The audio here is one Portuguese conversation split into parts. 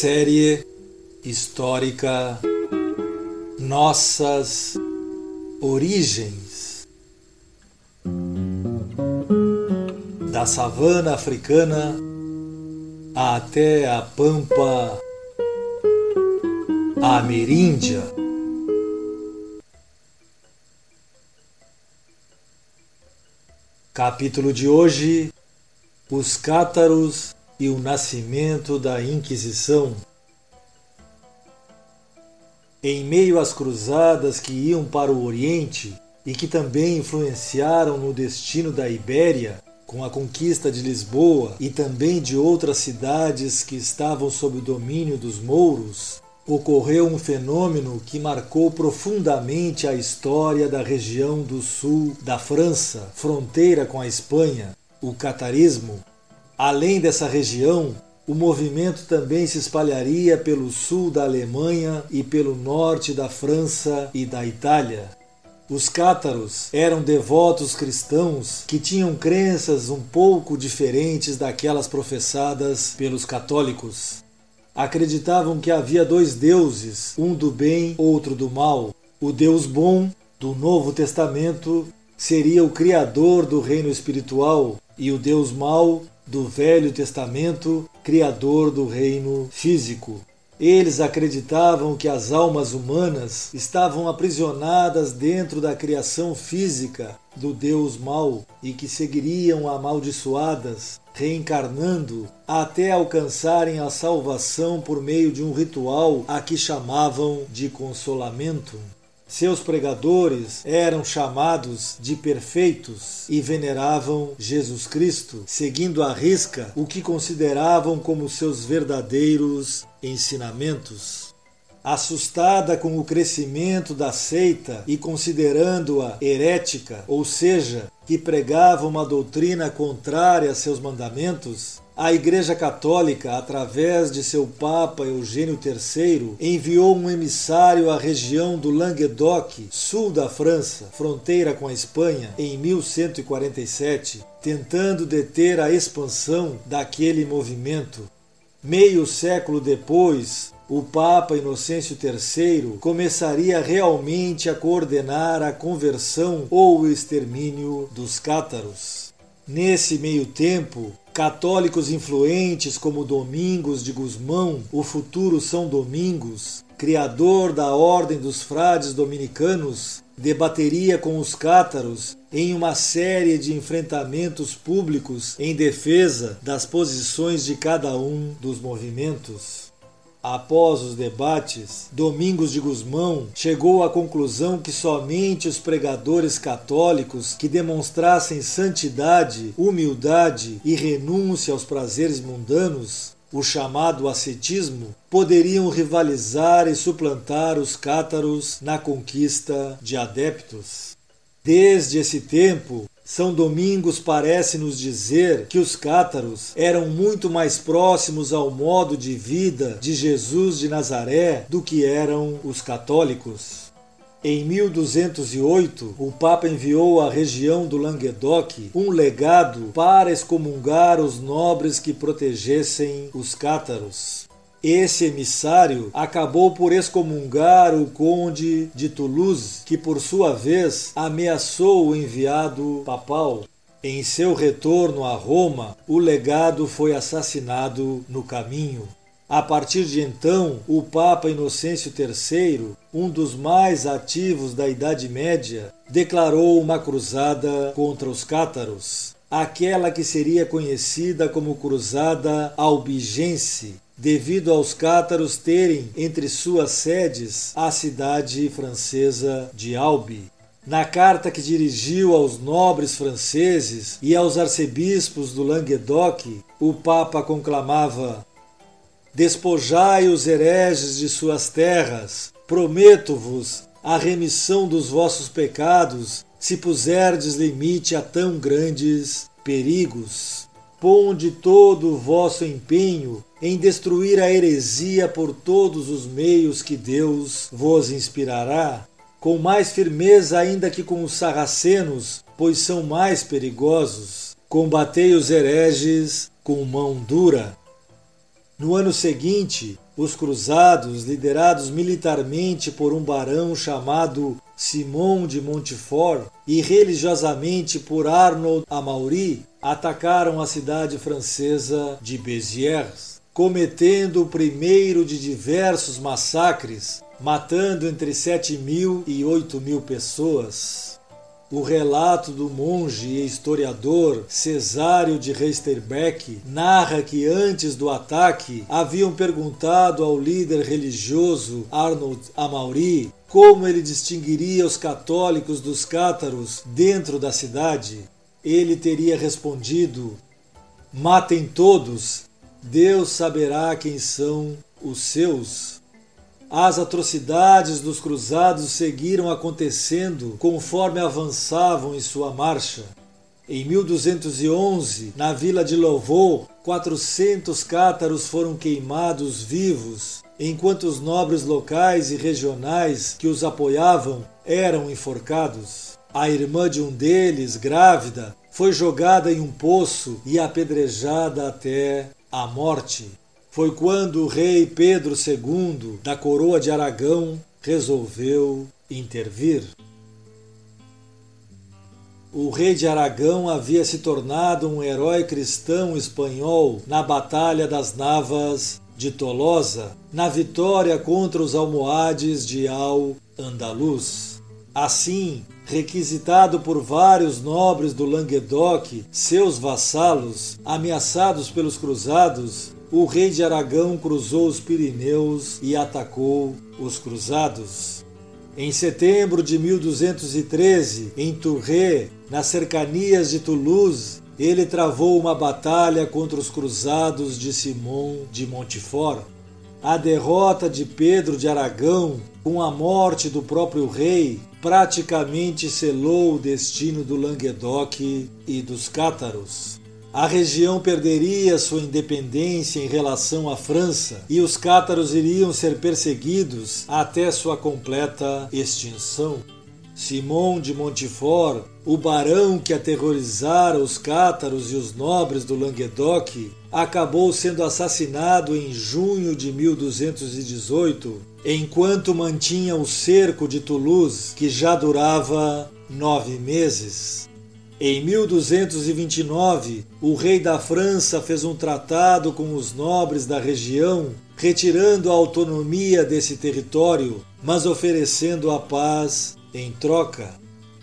Série histórica Nossas Origens da savana africana até a pampa ameríndia. Capítulo de hoje: Os cátaros e o nascimento da Inquisição. Em meio às cruzadas que iam para o Oriente e que também influenciaram no destino da Ibéria, com a conquista de Lisboa e também de outras cidades que estavam sob o domínio dos mouros, ocorreu um fenômeno que marcou profundamente a história da região do sul da França, fronteira com a Espanha, o catarismo, Além dessa região, o movimento também se espalharia pelo sul da Alemanha e pelo norte da França e da Itália. Os cátaros eram devotos cristãos que tinham crenças um pouco diferentes daquelas professadas pelos católicos. Acreditavam que havia dois deuses, um do bem, outro do mal. O Deus bom, do Novo Testamento, seria o criador do reino espiritual, e o Deus mau do Velho Testamento, criador do reino físico. Eles acreditavam que as almas humanas estavam aprisionadas dentro da criação física do Deus mau e que seguiriam amaldiçoadas, reencarnando até alcançarem a salvação por meio de um ritual a que chamavam de consolamento. Seus pregadores eram chamados de perfeitos e veneravam Jesus Cristo, seguindo à risca o que consideravam como seus verdadeiros ensinamentos. Assustada com o crescimento da seita e considerando-a herética, ou seja, que pregava uma doutrina contrária a seus mandamentos, a Igreja Católica, através de seu Papa Eugênio III, enviou um emissário à região do Languedoc, sul da França, fronteira com a Espanha, em 1147, tentando deter a expansão daquele movimento. Meio século depois, o Papa Inocêncio III começaria realmente a coordenar a conversão ou o extermínio dos cátaros. Nesse meio tempo, Católicos influentes como Domingos de Gusmão, o futuro São Domingos, criador da Ordem dos Frades Dominicanos, debateria com os cátaros em uma série de enfrentamentos públicos em defesa das posições de cada um dos movimentos. Após os debates, Domingos de Gusmão chegou à conclusão que somente os pregadores católicos que demonstrassem santidade, humildade e renúncia aos prazeres mundanos, o chamado ascetismo, poderiam rivalizar e suplantar os cátaros na conquista de adeptos. Desde esse tempo, são Domingos parece nos dizer que os cátaros eram muito mais próximos ao modo de vida de Jesus de Nazaré do que eram os católicos. Em 1208, o Papa enviou à região do Languedoc um legado para excomungar os nobres que protegessem os cátaros. Esse emissário acabou por excomungar o conde de Toulouse, que por sua vez ameaçou o enviado papal. Em seu retorno a Roma, o legado foi assassinado no caminho. A partir de então, o Papa Inocêncio III, um dos mais ativos da Idade Média, declarou uma cruzada contra os cátaros, aquela que seria conhecida como Cruzada Albigense, devido aos cátaros terem entre suas sedes a cidade francesa de Albi. Na carta que dirigiu aos nobres franceses e aos arcebispos do Languedoc, o Papa conclamava: Despojai os hereges de suas terras, prometo-vos a remissão dos vossos pecados, se puserdes limite a tão grandes perigos. Ponde todo o vosso empenho em destruir a heresia por todos os meios que Deus vos inspirará, com mais firmeza ainda que com os sarracenos, pois são mais perigosos. Combatei os hereges com mão dura. No ano seguinte, os cruzados, liderados militarmente por um barão chamado Simon de Montfort e religiosamente por Arnold Amaury, atacaram a cidade francesa de Béziers, cometendo o primeiro de diversos massacres, matando entre 7 mil e 8 mil pessoas. O relato do monge e historiador Cesário de Reisterbeck narra que antes do ataque haviam perguntado ao líder religioso Arnold Amaury como ele distinguiria os católicos dos cátaros dentro da cidade. Ele teria respondido: Matem todos, Deus saberá quem são os seus. As atrocidades dos cruzados seguiram acontecendo conforme avançavam em sua marcha. Em 1211, na vila de Louvaux, 400 cátaros foram queimados vivos, enquanto os nobres locais e regionais que os apoiavam eram enforcados. A irmã de um deles, grávida, foi jogada em um poço e apedrejada até a morte foi quando o rei Pedro II, da coroa de Aragão, resolveu intervir. O rei de Aragão havia se tornado um herói cristão espanhol na Batalha das Navas de Tolosa, na vitória contra os almohades de Al-Andalus. Assim, requisitado por vários nobres do Languedoc, seus vassalos, ameaçados pelos cruzados, o rei de Aragão cruzou os Pirineus e atacou os cruzados. Em setembro de 1213, em Tourret, nas cercanias de Toulouse, ele travou uma batalha contra os cruzados de Simon de Montfort. A derrota de Pedro de Aragão, com a morte do próprio rei, praticamente selou o destino do Languedoc e dos cátaros. A região perderia sua independência em relação à França e os cátaros iriam ser perseguidos até sua completa extinção. Simão de Montfort, o barão que aterrorizara os cátaros e os nobres do Languedoc, acabou sendo assassinado em junho de 1218, enquanto mantinha o cerco de Toulouse, que já durava nove meses. Em 1229, o rei da França fez um tratado com os nobres da região, retirando a autonomia desse território, mas oferecendo a paz em troca.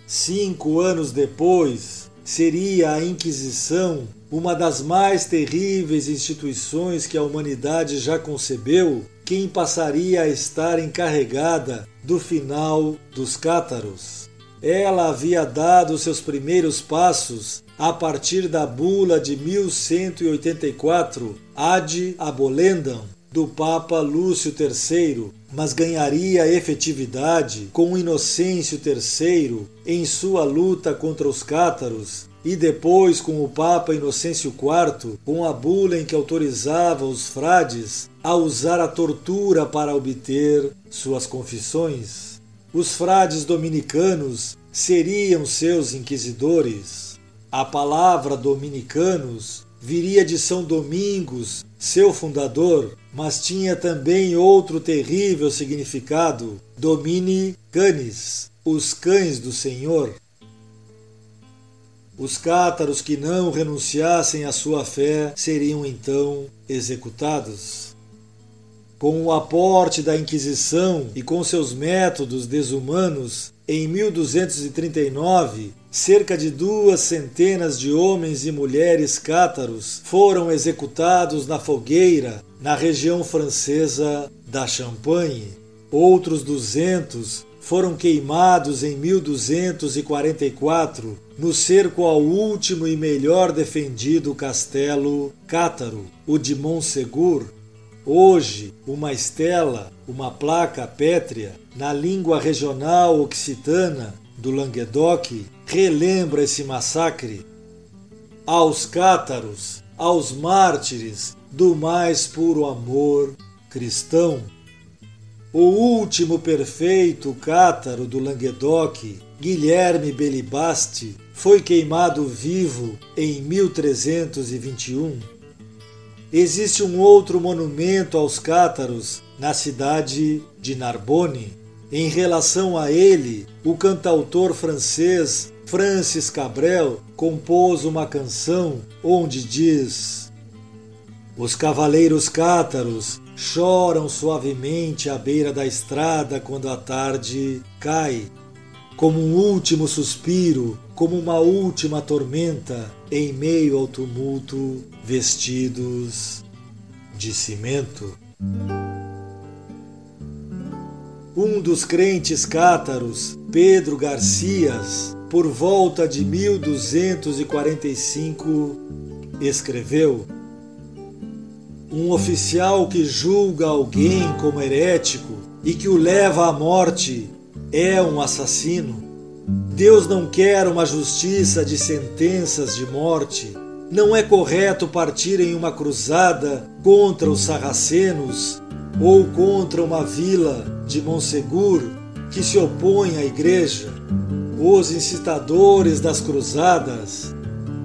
Cinco anos depois, seria a Inquisição uma das mais terríveis instituições que a humanidade já concebeu, quem passaria a estar encarregada do final dos cátaros. Ela havia dado seus primeiros passos a partir da bula de 1184 Ad Abolendam do Papa Lúcio III, mas ganharia efetividade com Inocêncio III em sua luta contra os cátaros e depois com o Papa Inocêncio IV, com a bula em que autorizava os frades a usar a tortura para obter suas confissões os frades dominicanos seriam seus inquisidores. A palavra dominicanos viria de São Domingos, seu fundador, mas tinha também outro terrível significado: Domini canis, os cães do Senhor. Os cátaros que não renunciassem à sua fé seriam então executados. Com o aporte da Inquisição e com seus métodos desumanos, em 1239, cerca de duas centenas de homens e mulheres cátaros foram executados na fogueira na região francesa da Champagne. Outros duzentos foram queimados em 1244 no cerco ao último e melhor defendido castelo cátaro, o de Montsegur. Hoje, uma estela, uma placa pétrea, na língua regional occitana do Languedoc, relembra esse massacre. Aos cátaros, aos mártires do mais puro amor cristão. O último perfeito cátaro do Languedoc, Guilherme Belibasti, foi queimado vivo em 1321. Existe um outro monumento aos cátaros na cidade de Narbonne. Em relação a ele, o cantautor francês Francis Cabrel compôs uma canção onde diz: Os cavaleiros cátaros choram suavemente à beira da estrada quando a tarde cai, como um último suspiro, como uma última tormenta, em meio ao tumulto, vestidos de cimento. Um dos crentes cátaros, Pedro Garcias, por volta de 1245, escreveu: Um oficial que julga alguém como herético e que o leva à morte é um assassino. Deus não quer uma justiça de sentenças de morte. Não é correto partir em uma cruzada contra os sarracenos ou contra uma vila de Monsegur que se opõe à igreja. Os incitadores das cruzadas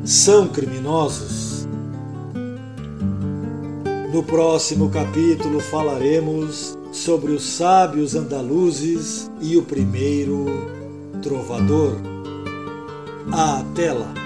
são criminosos. No próximo capítulo falaremos sobre os sábios andaluzes e o primeiro trovador. Até lá!